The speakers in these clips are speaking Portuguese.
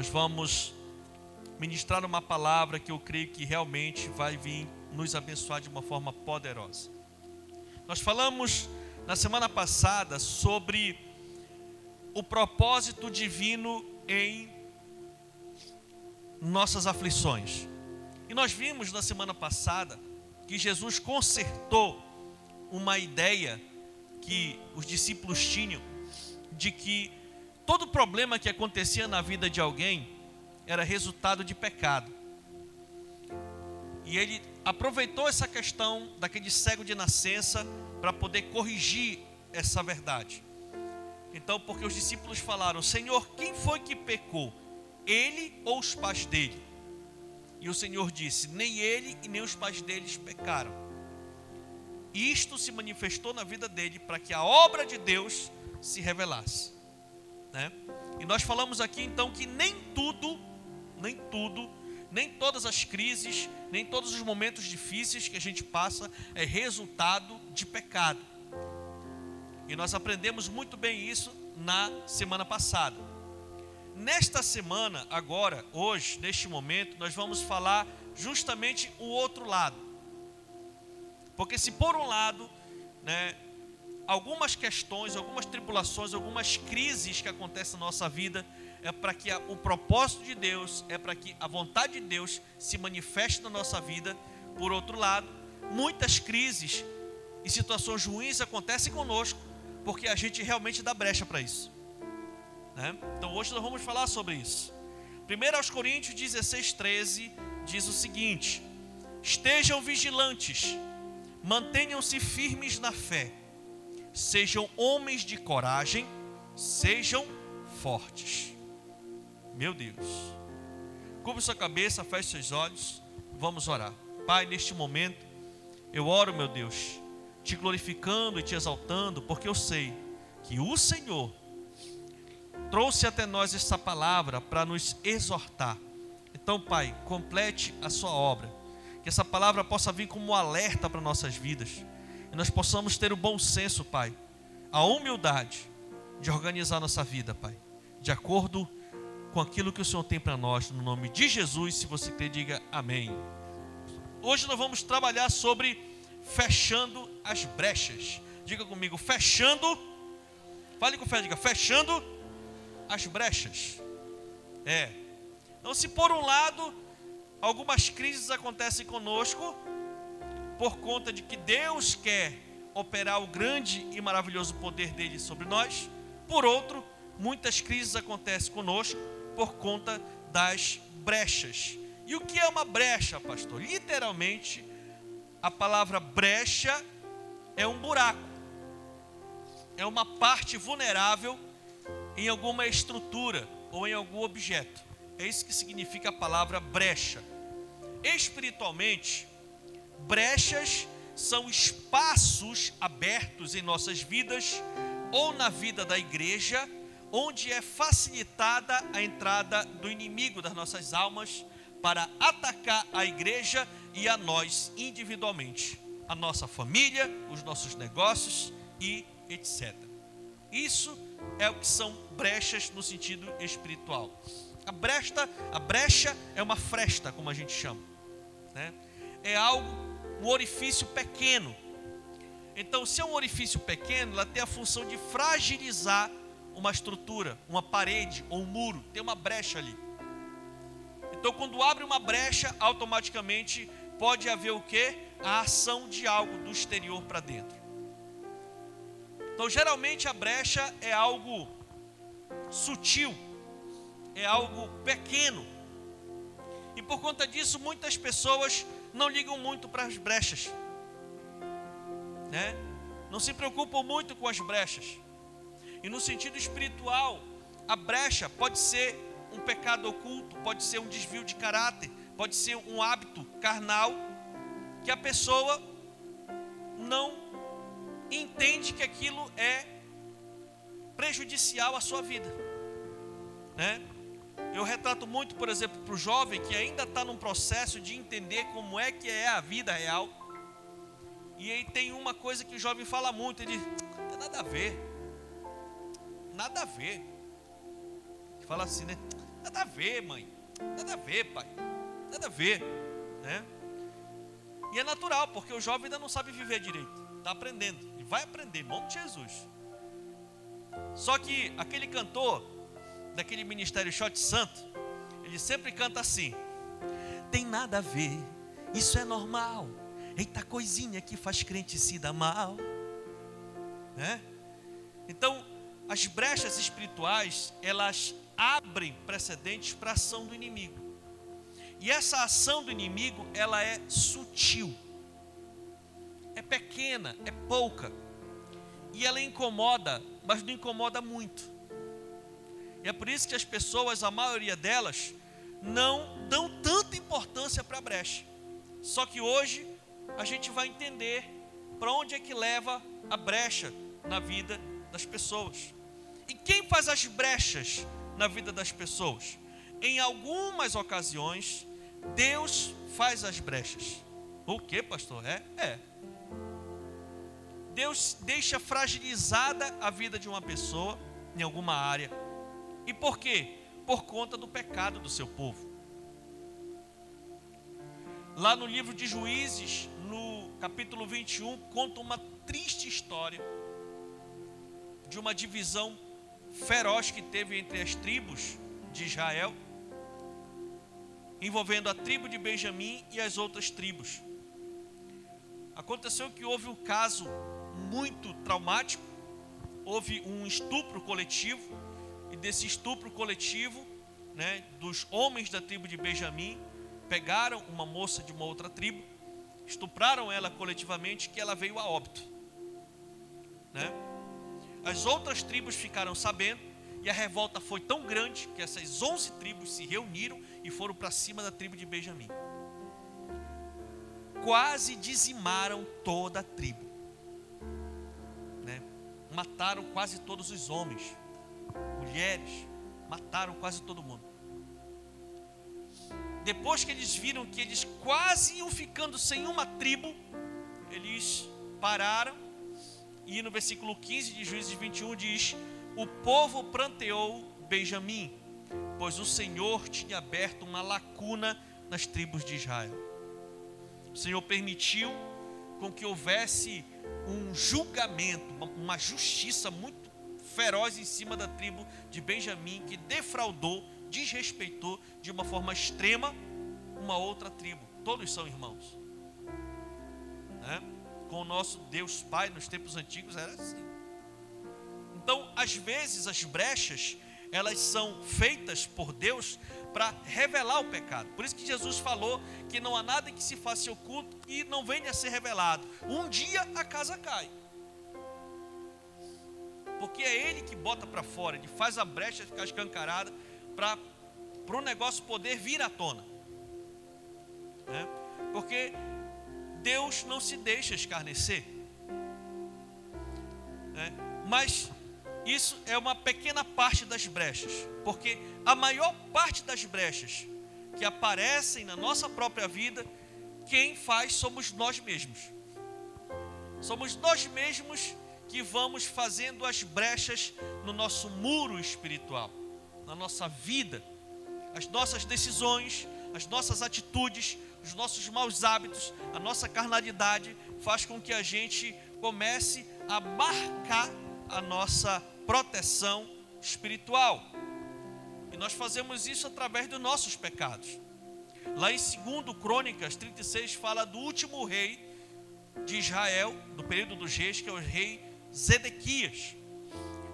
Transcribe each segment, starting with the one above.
nós vamos ministrar uma palavra que eu creio que realmente vai vir nos abençoar de uma forma poderosa. Nós falamos na semana passada sobre o propósito divino em nossas aflições. E nós vimos na semana passada que Jesus consertou uma ideia que os discípulos tinham de que todo problema que acontecia na vida de alguém era resultado de pecado. E ele aproveitou essa questão daquele cego de nascença para poder corrigir essa verdade. Então, porque os discípulos falaram: Senhor, quem foi que pecou? Ele ou os pais dele? E o Senhor disse: Nem ele e nem os pais deles pecaram. Isto se manifestou na vida dele para que a obra de Deus se revelasse. Né? E nós falamos aqui então que nem tudo, nem tudo, nem todas as crises, nem todos os momentos difíceis que a gente passa é resultado de pecado. E nós aprendemos muito bem isso na semana passada. Nesta semana, agora, hoje, neste momento, nós vamos falar justamente o outro lado. Porque se por um lado, né, algumas questões, algumas tribulações, algumas crises que acontecem na nossa vida, é para que a, o propósito de Deus, é para que a vontade de Deus se manifeste na nossa vida. Por outro lado, muitas crises e situações ruins acontecem conosco, porque a gente realmente dá brecha para isso. Né? Então hoje nós vamos falar sobre isso. 1 Coríntios 16, 13 diz o seguinte: Estejam vigilantes, mantenham-se firmes na fé, sejam homens de coragem, sejam fortes. Meu Deus. Cubra sua cabeça, feche seus olhos, vamos orar. Pai, neste momento, eu oro, meu Deus, te glorificando e te exaltando, porque eu sei que o Senhor trouxe até nós essa palavra para nos exortar. Então, Pai, complete a sua obra. Que essa palavra possa vir como um alerta para nossas vidas. E nós possamos ter o bom senso, Pai, a humildade de organizar nossa vida, Pai, de acordo com aquilo que o Senhor tem para nós, no nome de Jesus. Se você quer, diga amém. Hoje nós vamos trabalhar sobre fechando as brechas. Diga comigo, fechando. Fale com fé, diga, fechando as brechas. É. Então, se por um lado, algumas crises acontecem conosco, por conta de que Deus quer operar o grande e maravilhoso poder dele sobre nós, por outro, muitas crises acontecem conosco por conta das brechas. E o que é uma brecha, pastor? Literalmente, a palavra brecha é um buraco, é uma parte vulnerável em alguma estrutura ou em algum objeto. É isso que significa a palavra brecha. Espiritualmente, brechas são espaços abertos em nossas vidas ou na vida da igreja, onde é facilitada a entrada do inimigo das nossas almas para atacar a igreja e a nós individualmente, a nossa família, os nossos negócios e etc. Isso é o que são brechas no sentido espiritual. A brecha, a brecha é uma fresta, como a gente chama. Né? É algo, um orifício pequeno. Então, se é um orifício pequeno, ela tem a função de fragilizar uma estrutura, uma parede ou um muro. Tem uma brecha ali. Então, quando abre uma brecha, automaticamente pode haver o que? A ação de algo do exterior para dentro. Então, geralmente a brecha é algo sutil, é algo pequeno. E por conta disso, muitas pessoas não ligam muito para as brechas, né? Não se preocupam muito com as brechas. E no sentido espiritual, a brecha pode ser um pecado oculto, pode ser um desvio de caráter, pode ser um hábito carnal que a pessoa não entende que aquilo é prejudicial à sua vida, né? Eu retrato muito, por exemplo, para o jovem que ainda está num processo de entender como é que é a vida real. E aí tem uma coisa que o jovem fala muito, ele não tem nada a ver. Nada a ver. Fala assim, né? Nada a ver, mãe. Nada a ver, pai. Nada a ver, né? E é natural, porque o jovem ainda não sabe viver direito. Está aprendendo. E vai aprender, em nome de Jesus. Só que aquele cantor daquele ministério Shot Santo, ele sempre canta assim: Tem nada a ver, isso é normal. Eita coisinha que faz crente se dar mal. Né? Então, as brechas espirituais, elas abrem precedentes para a ação do inimigo. E essa ação do inimigo, ela é sutil. É pequena, é pouca. E ela incomoda, mas não incomoda muito. E é por isso que as pessoas, a maioria delas, não dão tanta importância para a brecha. Só que hoje a gente vai entender para onde é que leva a brecha na vida das pessoas. E quem faz as brechas na vida das pessoas? Em algumas ocasiões, Deus faz as brechas. O que, pastor? É? É. Deus deixa fragilizada a vida de uma pessoa em alguma área. E por quê? Por conta do pecado do seu povo. Lá no livro de Juízes, no capítulo 21, conta uma triste história de uma divisão feroz que teve entre as tribos de Israel, envolvendo a tribo de Benjamim e as outras tribos. Aconteceu que houve um caso muito traumático, houve um estupro coletivo, e desse estupro coletivo, né, dos homens da tribo de Benjamim, pegaram uma moça de uma outra tribo, estupraram ela coletivamente, que ela veio a óbito. Né? As outras tribos ficaram sabendo, e a revolta foi tão grande que essas 11 tribos se reuniram e foram para cima da tribo de Benjamim. Quase dizimaram toda a tribo. Né? Mataram quase todos os homens, mulheres, mataram quase todo mundo depois que eles viram que eles quase iam ficando sem uma tribo, eles pararam. E no versículo 15 de Juízes 21 diz: O povo pranteou Benjamim, pois o Senhor tinha aberto uma lacuna nas tribos de Israel. O Senhor permitiu com que houvesse um julgamento, uma, justiça muito feroz em cima da tribo de Benjamim, que defraudou desrespeitou de uma forma extrema uma outra tribo. Todos são irmãos. Né? Com o nosso Deus Pai nos tempos antigos era assim. Então, às vezes, as brechas, elas são feitas por Deus para revelar o pecado. Por isso que Jesus falou que não há nada que se faça oculto e não venha a ser revelado. Um dia a casa cai. Porque é Ele que bota para fora, Ele faz a brecha ficar escancarada para o negócio poder vir à tona. Né? Porque Deus não se deixa escarnecer. Né? Mas isso é uma pequena parte das brechas. Porque a maior parte das brechas que aparecem na nossa própria vida, quem faz somos nós mesmos. Somos nós mesmos que vamos fazendo as brechas no nosso muro espiritual na nossa vida, as nossas decisões, as nossas atitudes, os nossos maus hábitos, a nossa carnalidade faz com que a gente comece a marcar a nossa proteção espiritual. E nós fazemos isso através dos nossos pecados. Lá em 2 Crônicas 36 fala do último rei de Israel, do período dos reis, que é o rei Zedequias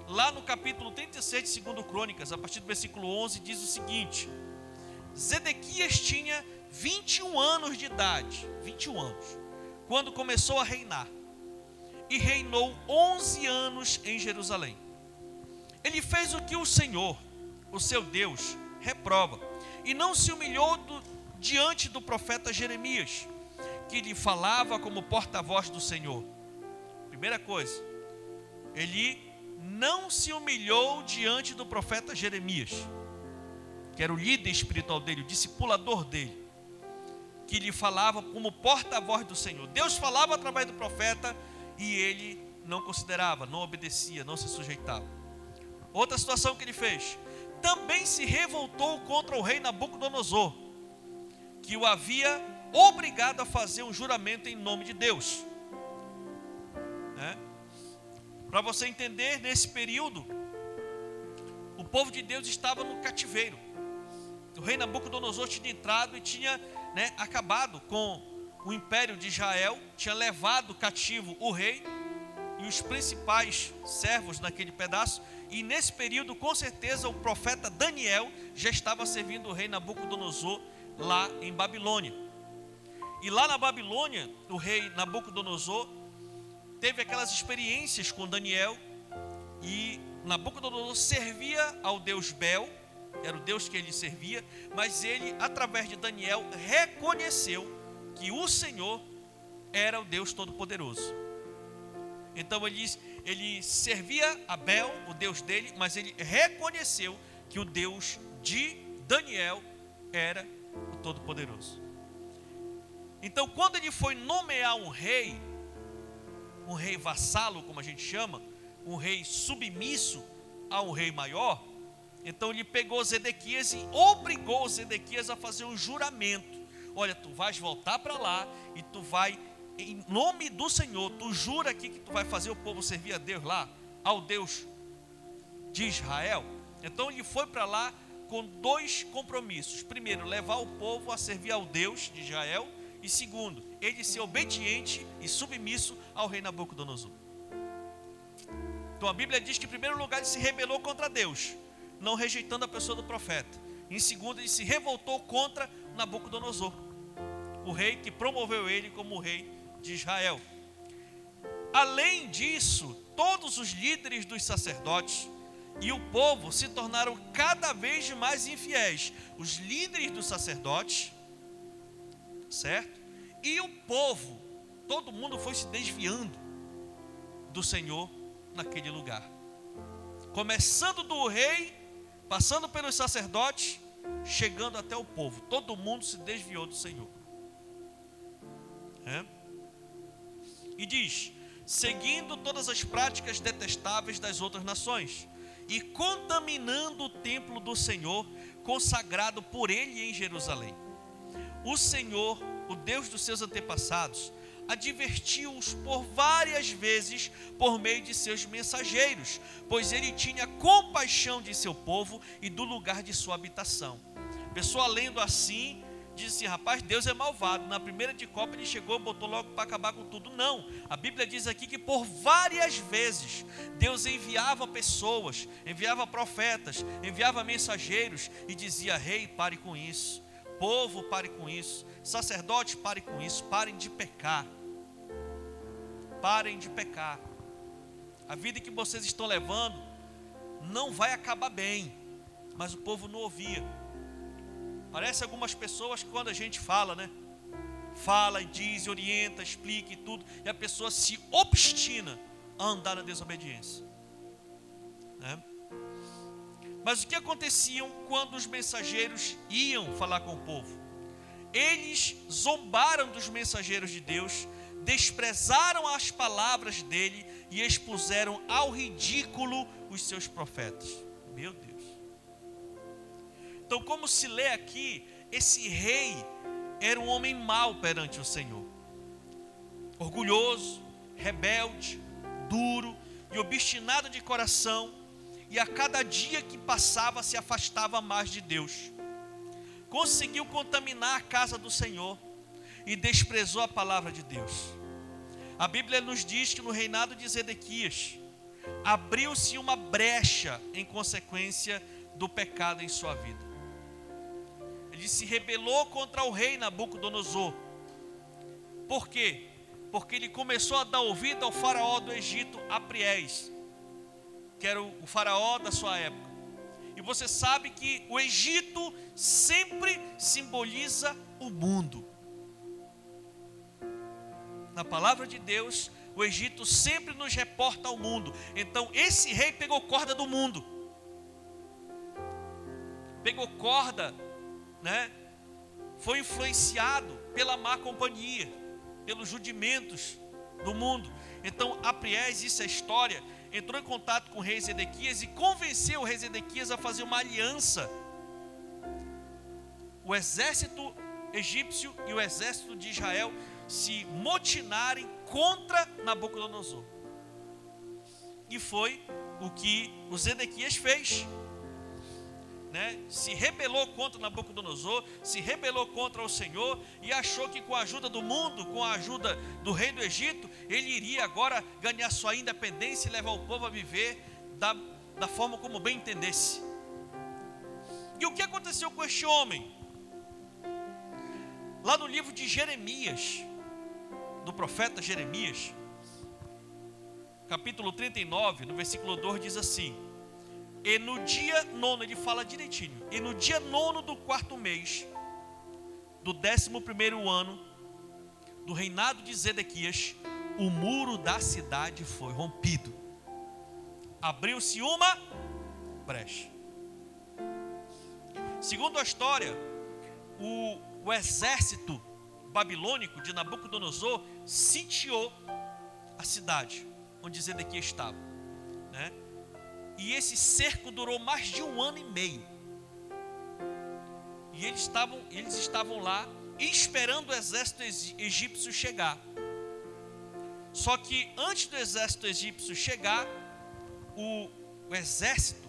lá no capítulo 36 de 2 Crônicas, a partir do versículo 11, diz o seguinte: Zedequias tinha 21 anos de idade, 21 anos, quando começou a reinar, e reinou 11 anos em Jerusalém. Ele fez o que o Senhor, o seu Deus, reprova, e não se humilhou do, diante do profeta Jeremias, que lhe falava como porta-voz do Senhor. Primeira coisa, ele não se humilhou diante do profeta Jeremias, que era o líder espiritual dele, o discipulador dele, que lhe falava como porta-voz do Senhor. Deus falava através do profeta e ele não considerava, não obedecia, não se sujeitava. Outra situação que ele fez, também se revoltou contra o rei Nabucodonosor, que o havia obrigado a fazer um juramento em nome de Deus. Para você entender, nesse período, o povo de Deus estava no cativeiro. O rei Nabucodonosor tinha entrado e tinha né, acabado com o império de Israel, tinha levado cativo o rei e os principais servos naquele pedaço. E nesse período, com certeza, o profeta Daniel já estava servindo o rei Nabucodonosor lá em Babilônia. E lá na Babilônia, o rei Nabucodonosor teve aquelas experiências com Daniel e Nabucodonosor servia ao deus Bel, era o deus que ele servia, mas ele, através de Daniel, reconheceu que o Senhor era o Deus Todo-Poderoso. Então ele, ele servia a Bel, o Deus dele, mas ele reconheceu que o Deus de Daniel era o Todo-Poderoso. Então, quando ele foi nomear um rei, um rei vassalo, como a gente chama, um rei submisso a um rei maior, então ele pegou Zedequias e obrigou Zedequias a fazer um juramento. Olha, tu vais voltar para lá e tu vai em nome do Senhor, tu jura aqui que tu vai fazer o povo servir a Deus lá, ao Deus de Israel? Então ele foi para lá com dois compromissos. Primeiro, levar o povo a servir ao Deus de Israel. E segundo, ele ser obediente e submisso ao rei Nabucodonosor. Então a Bíblia diz que em primeiro lugar ele se rebelou contra Deus, não rejeitando a pessoa do profeta. Em segundo, ele se revoltou contra Nabucodonosor, o rei que promoveu ele como rei de Israel. Além disso, todos os líderes dos sacerdotes e o povo se tornaram cada vez mais infiéis. Os líderes dos sacerdotes, certo? E o povo, todo mundo foi se desviando do Senhor naquele lugar. Começando do rei, passando pelos sacerdotes, chegando até o povo. Todo mundo se desviou do Senhor. É? E diz: seguindo todas as práticas detestáveis das outras nações e contaminando o templo do Senhor, consagrado por ele em Jerusalém. O Senhor, o Deus dos seus antepassados, advertiu-os por várias vezes por meio de seus mensageiros, pois ele tinha compaixão de seu povo e do lugar de sua habitação. Pessoa lendo assim, diz assim: rapaz, Deus é malvado. Na primeira de Copa ele chegou, botou logo para acabar com tudo. Não, a Bíblia diz aqui que por várias vezes Deus enviava pessoas, enviava profetas, enviava mensageiros e dizia: Rei, pare com isso, povo, pare com isso, sacerdote, pare com isso, parem de pecar. Parem de pecar. A vida que vocês estão levando não vai acabar bem, mas o povo não ouvia. Parece algumas pessoas quando a gente fala, né? Fala e diz, orienta, explica e tudo, e a pessoa se obstina a andar na desobediência. Né? Mas o que aconteciam quando os mensageiros iam falar com o povo? Eles zombaram dos mensageiros de Deus, desprezaram as palavras dele e expuseram ao ridículo os seus profetas. Meu Deus. Então, como se lê aqui, esse rei era um homem mau perante o Senhor, orgulhoso, rebelde, duro e obstinado de coração, e a cada dia que passava se afastava mais de Deus. Conseguiu contaminar a casa do Senhor e desprezou a palavra de Deus. A Bíblia nos diz que no reinado de Zedequias abriu-se uma brecha em consequência do pecado em sua vida ele se rebelou contra o rei Nabucodonosor. Por quê? Porque ele começou a dar ouvido ao faraó do Egito, Apriés, que era o faraó da sua época. E você sabe que o Egito sempre simboliza o mundo. Na palavra de Deus, o Egito sempre nos reporta ao mundo. Então, esse rei pegou corda do mundo. Pegou corda né, foi influenciado pela má companhia, pelos rudimentos do mundo. Então, Apriés, isso é história, entrou em contato com o rei Zedequias e convenceu o rei Zedequias a fazer uma aliança. O exército egípcio e o exército de Israel se motinarem contra Nabucodonosor. E foi o que o Zedequias fez. Né? Se rebelou contra Nabucodonosor, se rebelou contra o Senhor e achou que com a ajuda do mundo, com a ajuda do rei do Egito, ele iria agora ganhar sua independência e levar o povo a viver da, da forma como bem entendesse. E o que aconteceu com este homem? Lá no livro de Jeremias, do profeta Jeremias, capítulo 39, no versículo 2 diz assim: E no dia nono, ele fala direitinho, e no dia nono do quarto mês, do décimo primeiro ano do reinado de Zedequias, o muro da cidade foi rompido. Abriu-se uma brecha. Segundo a história, o, o exército babilônico de Nabucodonosor sitiou a cidade onde Zedequias estava. Né? E esse cerco durou mais de um ano e meio. E eles estavam, eles estavam lá esperando o exército egípcio chegar. Só que antes do exército egípcio chegar, o, o exército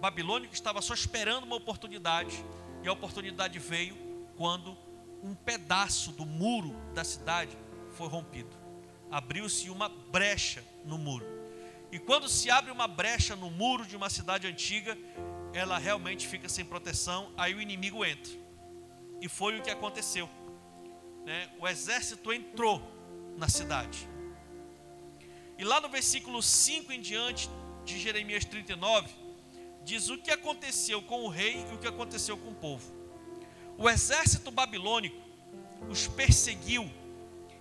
babilônico estava só esperando uma oportunidade. E a oportunidade veio quando um pedaço do muro da cidade foi rompido abriu-se uma brecha no muro. E quando se abre uma brecha no muro de uma cidade antiga, ela realmente fica sem proteção, aí o inimigo entra. E foi o que aconteceu. Né? O exército entrou na cidade. E lá no versículo 5 em diante de Jeremias 39, diz o que aconteceu com o rei e o que aconteceu com o povo. O exército babilônico os perseguiu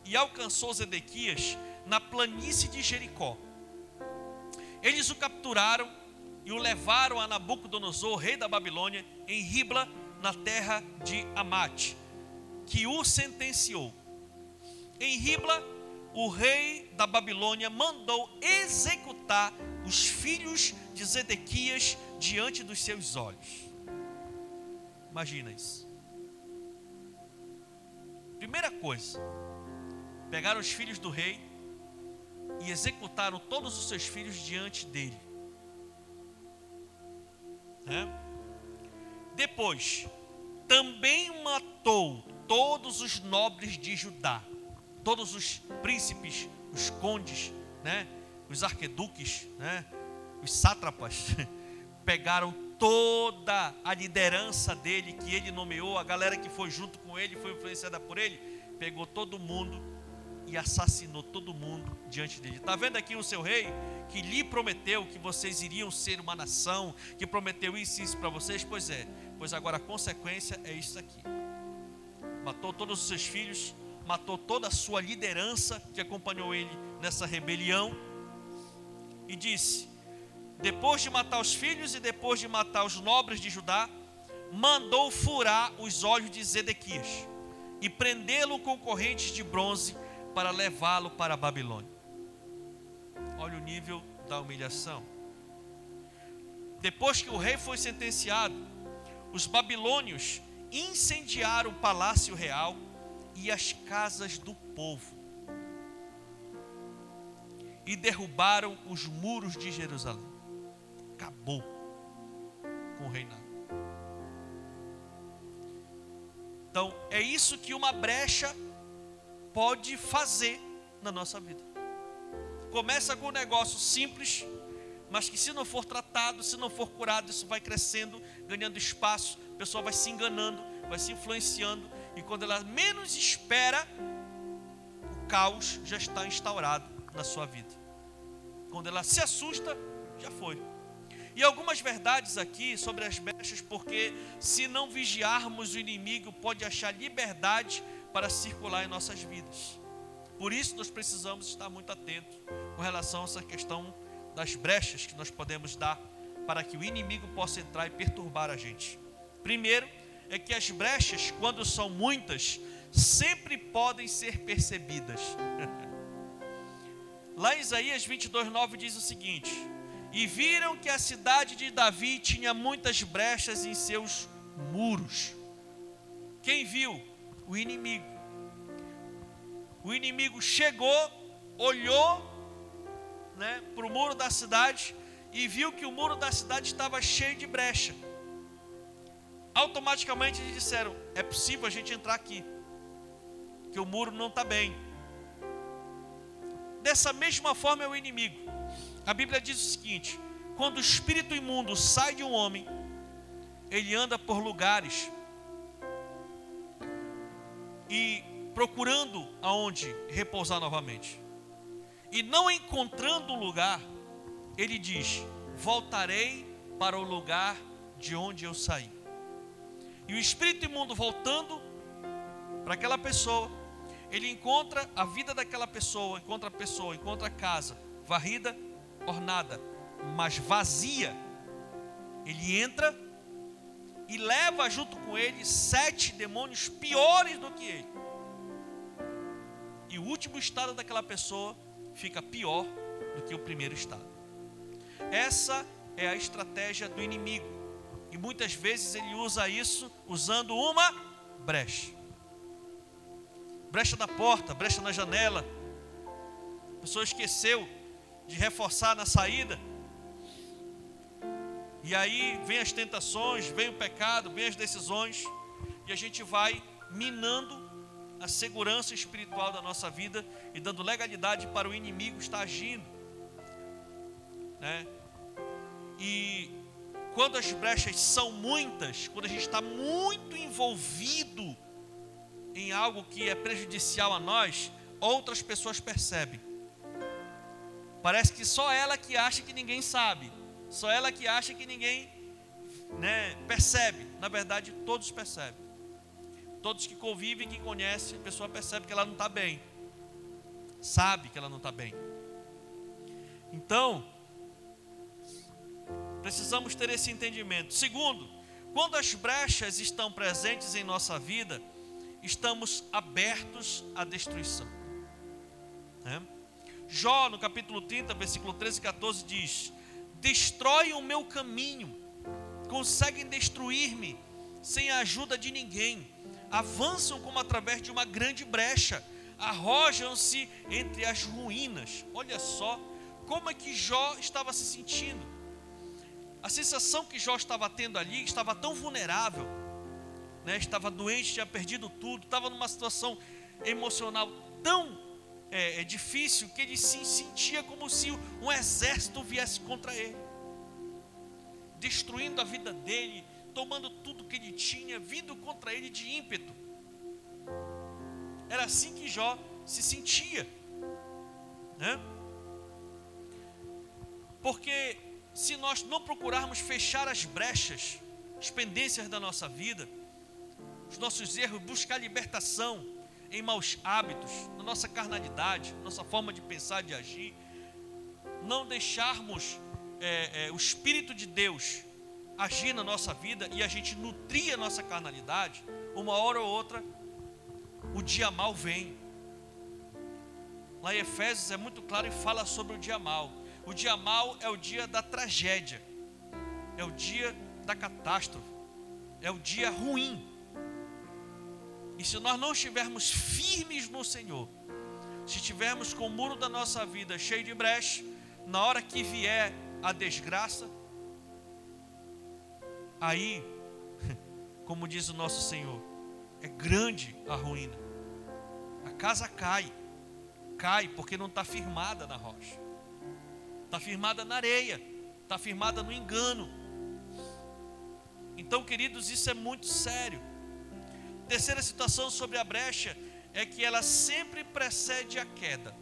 e alcançou Zedequias na planície de Jericó. Eles o capturaram e o levaram a Nabucodonosor, rei da Babilônia, em Ribla, na terra de Amate, que o sentenciou. Em Ribla, o rei da Babilônia mandou executar os filhos de Zedequias diante dos seus olhos. Imagina isso. Primeira coisa, pegaram os filhos do rei executaram todos os seus filhos diante dele. Né? Depois, também matou todos os nobres de Judá, todos os príncipes, os condes, né? os arqueduques, né? os sátrapas, pegaram toda a liderança dele que ele nomeou, a galera que foi junto com ele, foi influenciada por ele, pegou todo mundo e assassinou todo mundo diante dele. Está vendo aqui o seu rei que lhe prometeu que vocês iriam ser uma nação, que prometeu isso e isso para vocês? Pois é, pois agora a consequência é isso aqui. Matou todos os seus filhos, matou toda a sua liderança que acompanhou ele nessa rebelião e disse: depois de matar os filhos e depois de matar os nobres de Judá, mandou furar os olhos de Zedequias e prendê-lo com correntes de bronze para levá-lo para a Babilônia. Olha o nível da humilhação. Depois que o rei foi sentenciado, os babilônios incendiaram o palácio real e as casas do povo e derrubaram os muros de Jerusalém. Acabou com o reinado. Então, é isso que uma brecha pode fazer na nossa vida. Começa com um negócio simples, mas que se não for tratado, se não for curado, isso vai crescendo, ganhando espaço, a pessoa vai se enganando, vai se influenciando, e quando ela menos espera, o caos já está instaurado na sua vida. Quando ela se assusta, já foi. E algumas verdades aqui sobre as brechas, porque se não vigiarmos, o inimigo pode achar liberdade para circular em nossas vidas. Por isso nós precisamos estar muito atentos com relação a essa questão das brechas que nós podemos dar para que o inimigo possa entrar e perturbar a gente. Primeiro é que as brechas, quando são muitas, sempre podem ser percebidas. Lá em Isaías 22, 9 diz o seguinte: E viram que a cidade de Davi tinha muitas brechas em seus muros. Quem viu? O inimigo. O inimigo chegou, olhou né, para o muro da cidade e viu que o muro da cidade estava cheio de brecha. Automaticamente eles disseram: é possível a gente entrar aqui, que o muro não está bem. Dessa mesma forma é o inimigo. A Bíblia diz o seguinte: quando o espírito imundo sai de um homem, ele anda por lugares e procurando aonde repousar novamente. E não encontrando lugar, ele diz: Voltarei para o lugar de onde eu saí. E o espírito imundo voltando para aquela pessoa, ele encontra a vida daquela pessoa, encontra a pessoa, encontra a casa varrida, ornada, mas vazia. Ele entra e leva junto com ele sete demônios piores do que ele. E o último estado daquela pessoa fica pior do que o primeiro estado. Essa é a estratégia do inimigo. E muitas vezes ele usa isso usando uma brecha. Brecha na porta, brecha na janela. A pessoa esqueceu de reforçar na saída. E aí vem as tentações, vem o pecado, vem as decisões, e a gente vai minando a segurança espiritual da nossa vida e dando legalidade para o inimigo estar agindo. Né? E quando as brechas são muitas, quando a gente está muito envolvido em algo que é prejudicial a nós, outras pessoas percebem. Parece que só ela que acha que ninguém sabe, só ela que acha que ninguém né, percebe. Na verdade, todos percebem. Todos que convivem, que conhecem, a pessoa percebe que ela não está bem, sabe que ela não está bem. Então, precisamos ter esse entendimento. Segundo, quando as brechas estão presentes em nossa vida, estamos abertos à destruição. É? Jó, no capítulo 30, versículo 13 e 14, diz: Destrói o meu caminho, conseguem destruir-me sem a ajuda de ninguém, avançam como através de uma grande brecha, arrojam-se entre as ruínas. Olha só como é que Jó estava se sentindo. A sensação que Jó estava tendo ali estava tão vulnerável, né? estava doente, tinha perdido tudo, estava numa situação emocional tão é, é difícil que ele se sentia como se um exército viesse contra ele, destruindo a vida dele, tomando tudo que ele tinha, vindo contra ele de ímpeto. Era assim que Jó se sentia, né? Porque se nós não procurarmos fechar as brechas, as pendências da nossa vida, os nossos erros, buscar libertação em maus hábitos, na nossa carnalidade, nossa forma de pensar, de agir, não deixarmos é, é, o Espírito de Deus agir na nossa vida e a gente nutrir a nossa carnalidade, uma hora ou outra, o dia mal vem. Lá em Efésios é muito claro e fala sobre o dia mal. O dia mal é o dia da tragédia, é o dia da catástrofe, é o dia ruim. E se nós não estivermos firmes no Senhor, se estivermos com o muro da nossa vida cheio de brecha, na hora que vier a desgraça, aí, como diz o nosso Senhor, é grande a ruína. A casa cai, cai porque não está firmada na rocha, está firmada na areia, está firmada no engano. Então, queridos, isso é muito sério. Terceira situação sobre a brecha é que ela sempre precede a queda.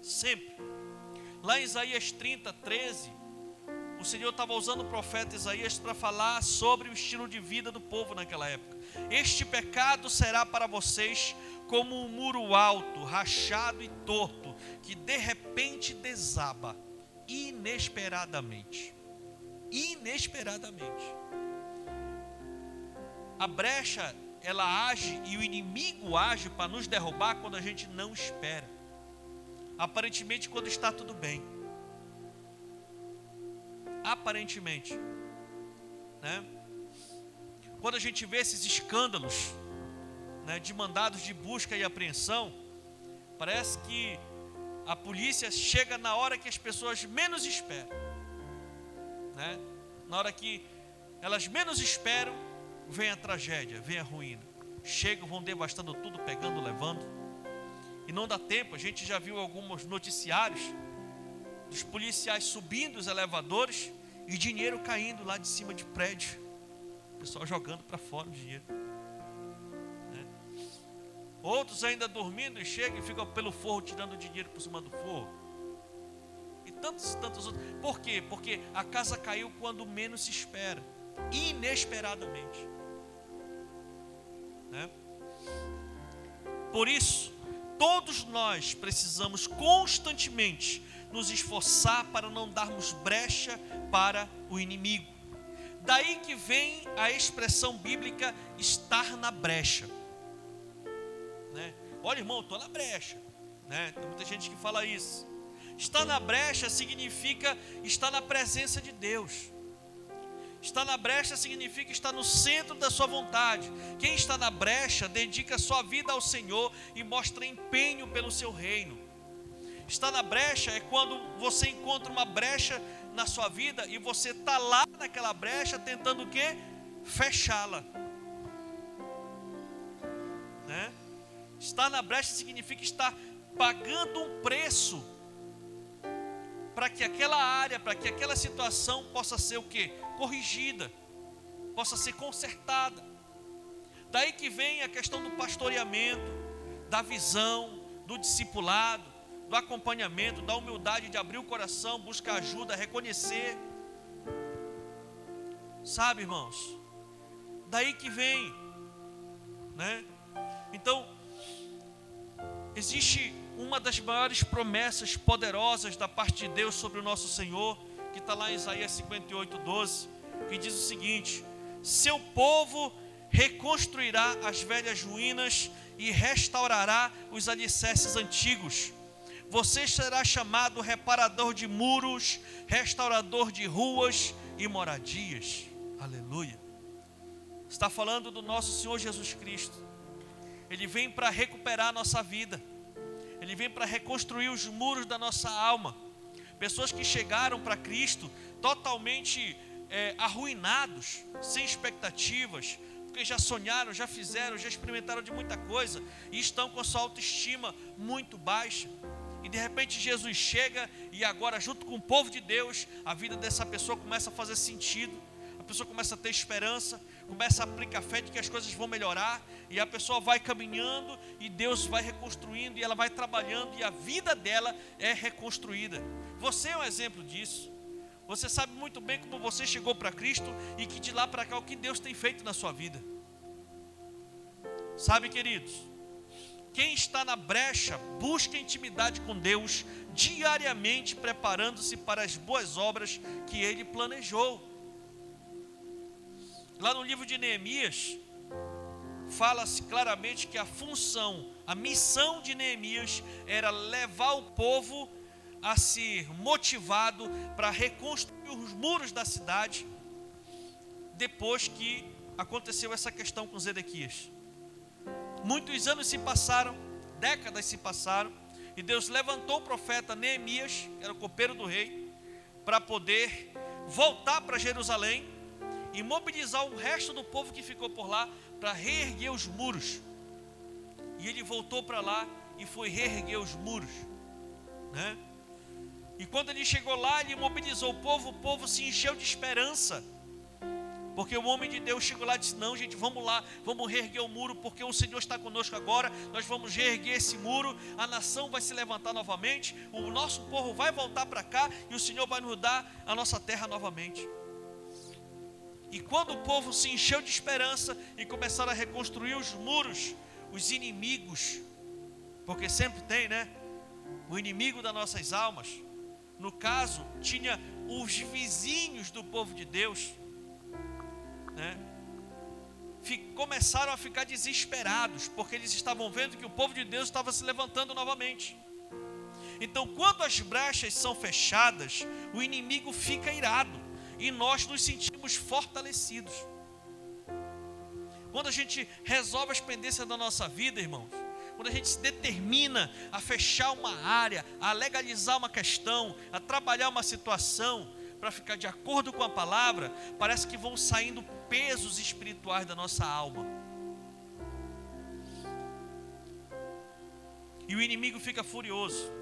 Sempre. Lá em Isaías 30, 13, o Senhor estava usando o profeta Isaías para falar sobre o estilo de vida do povo naquela época. Este pecado será para vocês como um muro alto, rachado e torto, que de repente desaba inesperadamente. Inesperadamente a brecha ela age e o inimigo age para nos derrubar quando a gente não espera. aparentemente quando está tudo bem. Aparentemente, né? Quando a gente vê esses escândalos, né, de mandados de busca e apreensão, parece que a polícia chega na hora que as pessoas menos esperam, né? Na hora que elas menos esperam, vem a tragédia, vem a ruína. Chegam, vão devastando tudo, pegando, levando. E não dá tempo, a gente já viu alguns noticiários dos policiais subindo os elevadores e dinheiro caindo lá de cima de prédio. O pessoal jogando para fora o dinheiro. Né? Outros ainda dormindo e chegam e ficam pelo forro tirando dinheiro por cima do forro. E tantos tantos outros. Por quê? Porque a casa caiu quando menos se espera. Inesperadamente. Né? Por isso, todos nós precisamos constantemente nos esforçar para não darmos brecha para o inimigo. Daí que vem a expressão bíblica estar na brecha. Né? Olha, irmão, estou na brecha. Né? Tem muita gente que fala isso. Estar na brecha significa estar na presença de Deus. Estar na brecha significa estar no centro da sua vontade. Quem está na brecha dedica sua vida ao Senhor e mostra empenho pelo seu reino. Estar na brecha é quando você encontra uma brecha na sua vida e você está lá naquela brecha tentando o quê? Fechá-la. Né? Estar na brecha significa estar pagando um preço para que aquela área, para que aquela situação possa ser o que? Corrigida, possa ser consertada. Daí que vem a questão do pastoreamento, da visão, do discipulado, do acompanhamento, da humildade de abrir o coração, buscar ajuda, reconhecer. Sabe, irmãos? Daí que vem, né? Então, existe uma das maiores promessas poderosas da parte de Deus sobre o nosso Senhor, que está lá em Isaías 58, 12, que diz o seguinte: Seu povo reconstruirá as velhas ruínas e restaurará os alicerces antigos. Você será chamado reparador de muros, restaurador de ruas e moradias. Aleluia. Está falando do nosso Senhor Jesus Cristo. Ele vem para recuperar a nossa vida. Ele vem para reconstruir os muros da nossa alma. Pessoas que chegaram para Cristo totalmente é, arruinados, sem expectativas, porque já sonharam, já fizeram, já experimentaram de muita coisa e estão com sua autoestima muito baixa. E de repente Jesus chega e agora, junto com o povo de Deus, a vida dessa pessoa começa a fazer sentido, a pessoa começa a ter esperança, começa a aplicar fé de que as coisas vão melhorar, e a pessoa vai caminhando, e Deus vai reconstruindo, e ela vai trabalhando, e a vida dela é reconstruída. Você é um exemplo disso. Você sabe muito bem como você chegou para Cristo e que de lá para cá o que Deus tem feito na sua vida. Sabe, queridos, quem está na brecha busca intimidade com Deus diariamente, preparando-se para as boas obras que Ele planejou. Lá no livro de Neemias, fala-se claramente que a função, a missão de Neemias era levar o povo a ser motivado para reconstruir os muros da cidade, depois que aconteceu essa questão com Zedequias. Muitos anos se passaram, décadas se passaram, e Deus levantou o profeta Neemias, que era o copeiro do rei, para poder voltar para Jerusalém e mobilizar o resto do povo que ficou por lá para reerguer os muros. E ele voltou para lá e foi reerguer os muros, né? E quando ele chegou lá, ele mobilizou o povo, o povo se encheu de esperança. Porque o homem de Deus chegou lá e disse: Não, gente, vamos lá, vamos reerguer o muro, porque o Senhor está conosco agora. Nós vamos reerguer esse muro, a nação vai se levantar novamente, o nosso povo vai voltar para cá e o Senhor vai nos dar a nossa terra novamente. E quando o povo se encheu de esperança e começaram a reconstruir os muros, os inimigos, porque sempre tem, né? O inimigo das nossas almas. No caso, tinha os vizinhos do povo de Deus, né? Começaram a ficar desesperados, porque eles estavam vendo que o povo de Deus estava se levantando novamente. Então, quando as brechas são fechadas, o inimigo fica irado e nós nos sentimos fortalecidos. Quando a gente resolve as pendências da nossa vida, irmãos, quando a gente se determina a fechar uma área, a legalizar uma questão, a trabalhar uma situação para ficar de acordo com a palavra, parece que vão saindo pesos espirituais da nossa alma. E o inimigo fica furioso.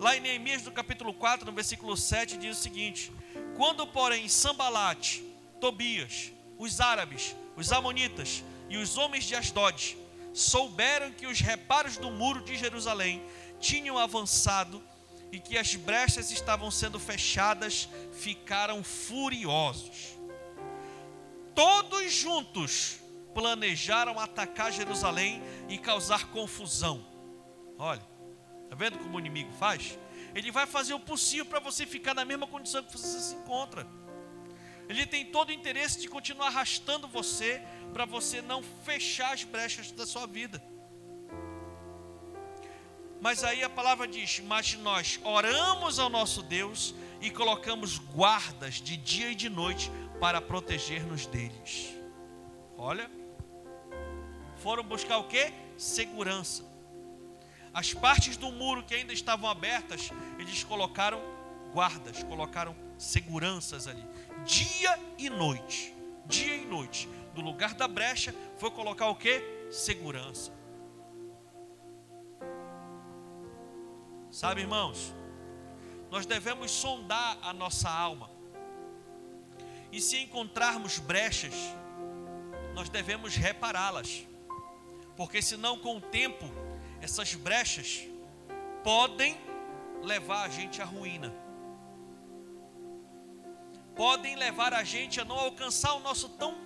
Lá em Neemias, no capítulo 4, no versículo 7, diz o seguinte: Quando, porém, Sambalate, Tobias, os árabes, os amonitas e os homens de Asdod souberam que os reparos do muro de Jerusalém tinham avançado e que as brechas estavam sendo fechadas, ficaram furiosos. Todos juntos planejaram atacar Jerusalém e causar confusão. Olha, Está vendo como o inimigo faz? Ele vai fazer o possível para você ficar na mesma condição que você se encontra. Ele tem todo o interesse de continuar arrastando você para você não fechar as brechas da sua vida. Mas aí a palavra diz: Mas nós oramos ao nosso Deus e colocamos guardas de dia e de noite para proteger-nos deles. Olha, foram buscar o que? Segurança. As partes do muro que ainda estavam abertas, eles colocaram guardas, colocaram seguranças ali, dia e noite. Dia e noite. No lugar da brecha foi colocar o que? Segurança. Sabe, irmãos, nós devemos sondar a nossa alma. E se encontrarmos brechas, nós devemos repará-las. Porque senão com o tempo essas brechas podem levar a gente à ruína. Podem levar a gente a não alcançar o nosso tão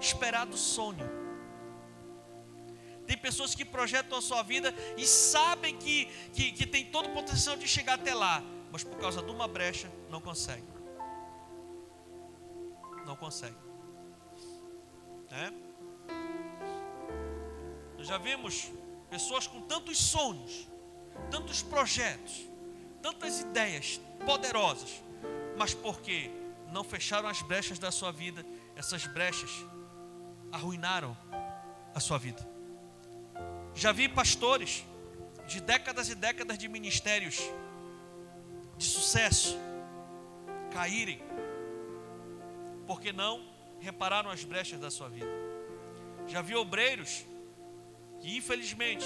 esperado sonho. Tem pessoas que projetam a sua vida e sabem que, que, que tem todo o potencial de chegar até lá, mas por causa de uma brecha não consegue. Não consegue. É? Nós já vimos Pessoas com tantos sonhos, tantos projetos, tantas ideias poderosas, mas porque não fecharam as brechas da sua vida, essas brechas arruinaram a sua vida. Já vi pastores de décadas e décadas de ministérios de sucesso caírem porque não repararam as brechas da sua vida. Já vi obreiros que infelizmente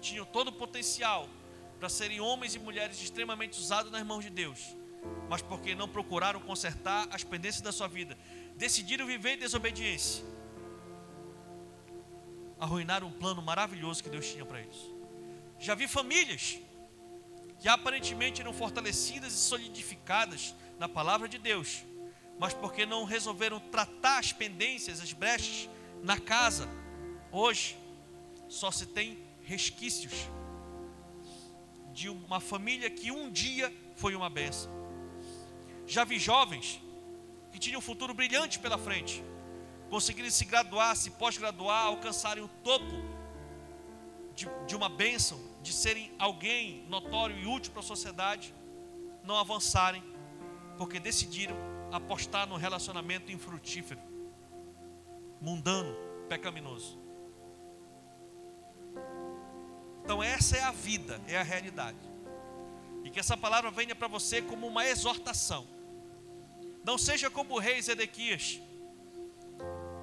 tinham todo o potencial para serem homens e mulheres extremamente usados nas mãos de Deus, mas porque não procuraram consertar as pendências da sua vida, decidiram viver em desobediência, arruinaram um plano maravilhoso que Deus tinha para eles. Já vi famílias que aparentemente eram fortalecidas e solidificadas na palavra de Deus, mas porque não resolveram tratar as pendências, as brechas na casa, hoje só se tem resquícios de uma família que um dia foi uma benção. Já vi jovens que tinham um futuro brilhante pela frente, conseguirem se graduar, se pós-graduar, alcançarem o topo de, de uma bênção, de serem alguém notório e útil para a sociedade, não avançarem, porque decidiram apostar no relacionamento infrutífero, mundano, pecaminoso. Então, essa é a vida, é a realidade. E que essa palavra venha para você como uma exortação. Não seja como o rei Zedequias,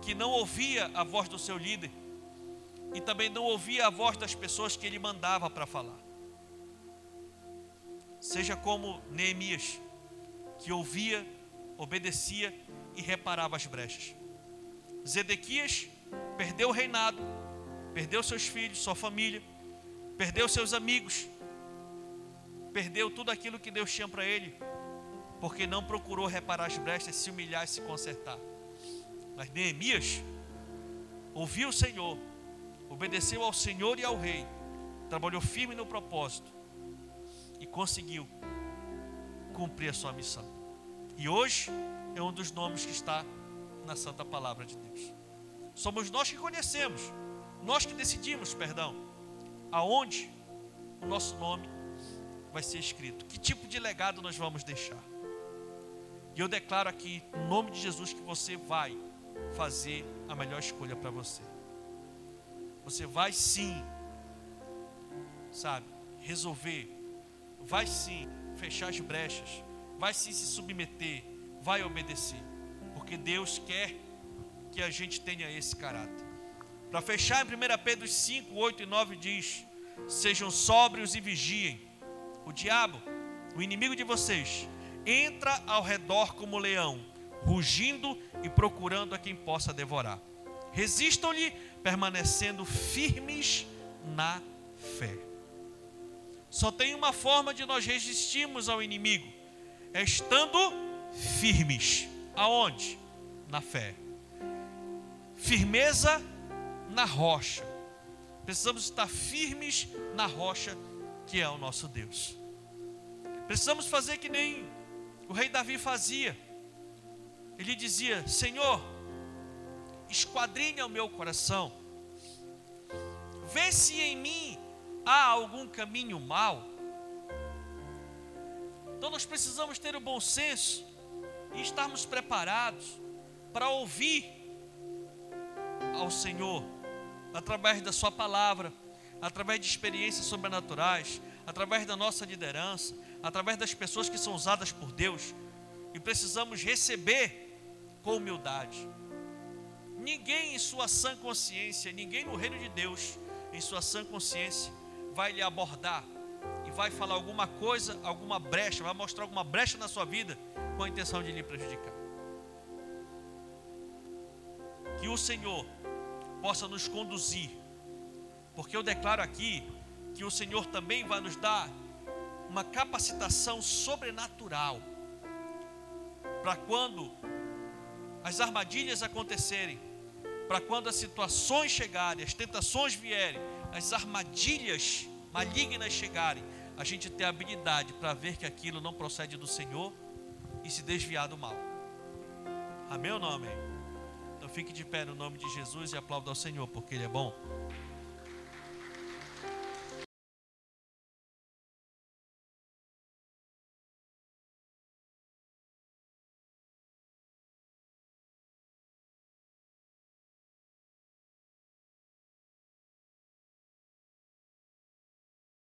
que não ouvia a voz do seu líder e também não ouvia a voz das pessoas que ele mandava para falar. Seja como Neemias, que ouvia, obedecia e reparava as brechas. Zedequias perdeu o reinado, perdeu seus filhos, sua família, perdeu seus amigos, perdeu tudo aquilo que Deus tinha para ele, porque não procurou reparar as brechas, se humilhar e se consertar. Mas Neemias ouviu o Senhor, obedeceu ao Senhor e ao rei, trabalhou firme no propósito e conseguiu cumprir a sua missão. E hoje é um dos nomes que está na santa palavra de Deus. Somos nós que conhecemos, nós que decidimos, perdão, aonde o nosso nome vai ser escrito? Que tipo de legado nós vamos deixar? E eu declaro aqui, em nome de Jesus, que você vai fazer a melhor escolha para você. Você vai sim, sabe, resolver, vai sim fechar as brechas, vai sim se submeter, vai obedecer, porque Deus quer que a gente tenha esse caráter. Para fechar, em 1 Pedro 5, 8 e 9 diz: Sejam sóbrios e vigiem. O diabo, o inimigo de vocês, entra ao redor como leão, rugindo e procurando a quem possa devorar. Resistam-lhe, permanecendo firmes na fé. Só tem uma forma de nós resistirmos ao inimigo: é estando firmes. Aonde? Na fé. Firmeza na rocha. Precisamos estar firmes na rocha que é o nosso Deus. Precisamos fazer que nem o rei Davi fazia. Ele dizia: Senhor, esquadrinha o meu coração, vê se em mim há algum caminho mau. Então nós precisamos ter o bom senso e estarmos preparados para ouvir ao Senhor através da Sua palavra, através de experiências sobrenaturais, através da nossa liderança, através das pessoas que são usadas por Deus, e precisamos receber com humildade. Ninguém em sua sã consciência, ninguém no reino de Deus, em sua sã consciência, vai lhe abordar e vai falar alguma coisa, alguma brecha, vai mostrar alguma brecha na sua vida com a intenção de lhe prejudicar. Que o Senhor possa nos conduzir, porque eu declaro aqui que o Senhor também vai nos dar uma capacitação sobrenatural para quando as armadilhas acontecerem, para quando as situações chegarem, as tentações vierem, as armadilhas malignas chegarem, a gente ter habilidade para ver que aquilo não procede do Senhor e se desviar do mal. Amém ou não amém? Fique de pé no nome de Jesus e aplauda ao Senhor, porque Ele é bom.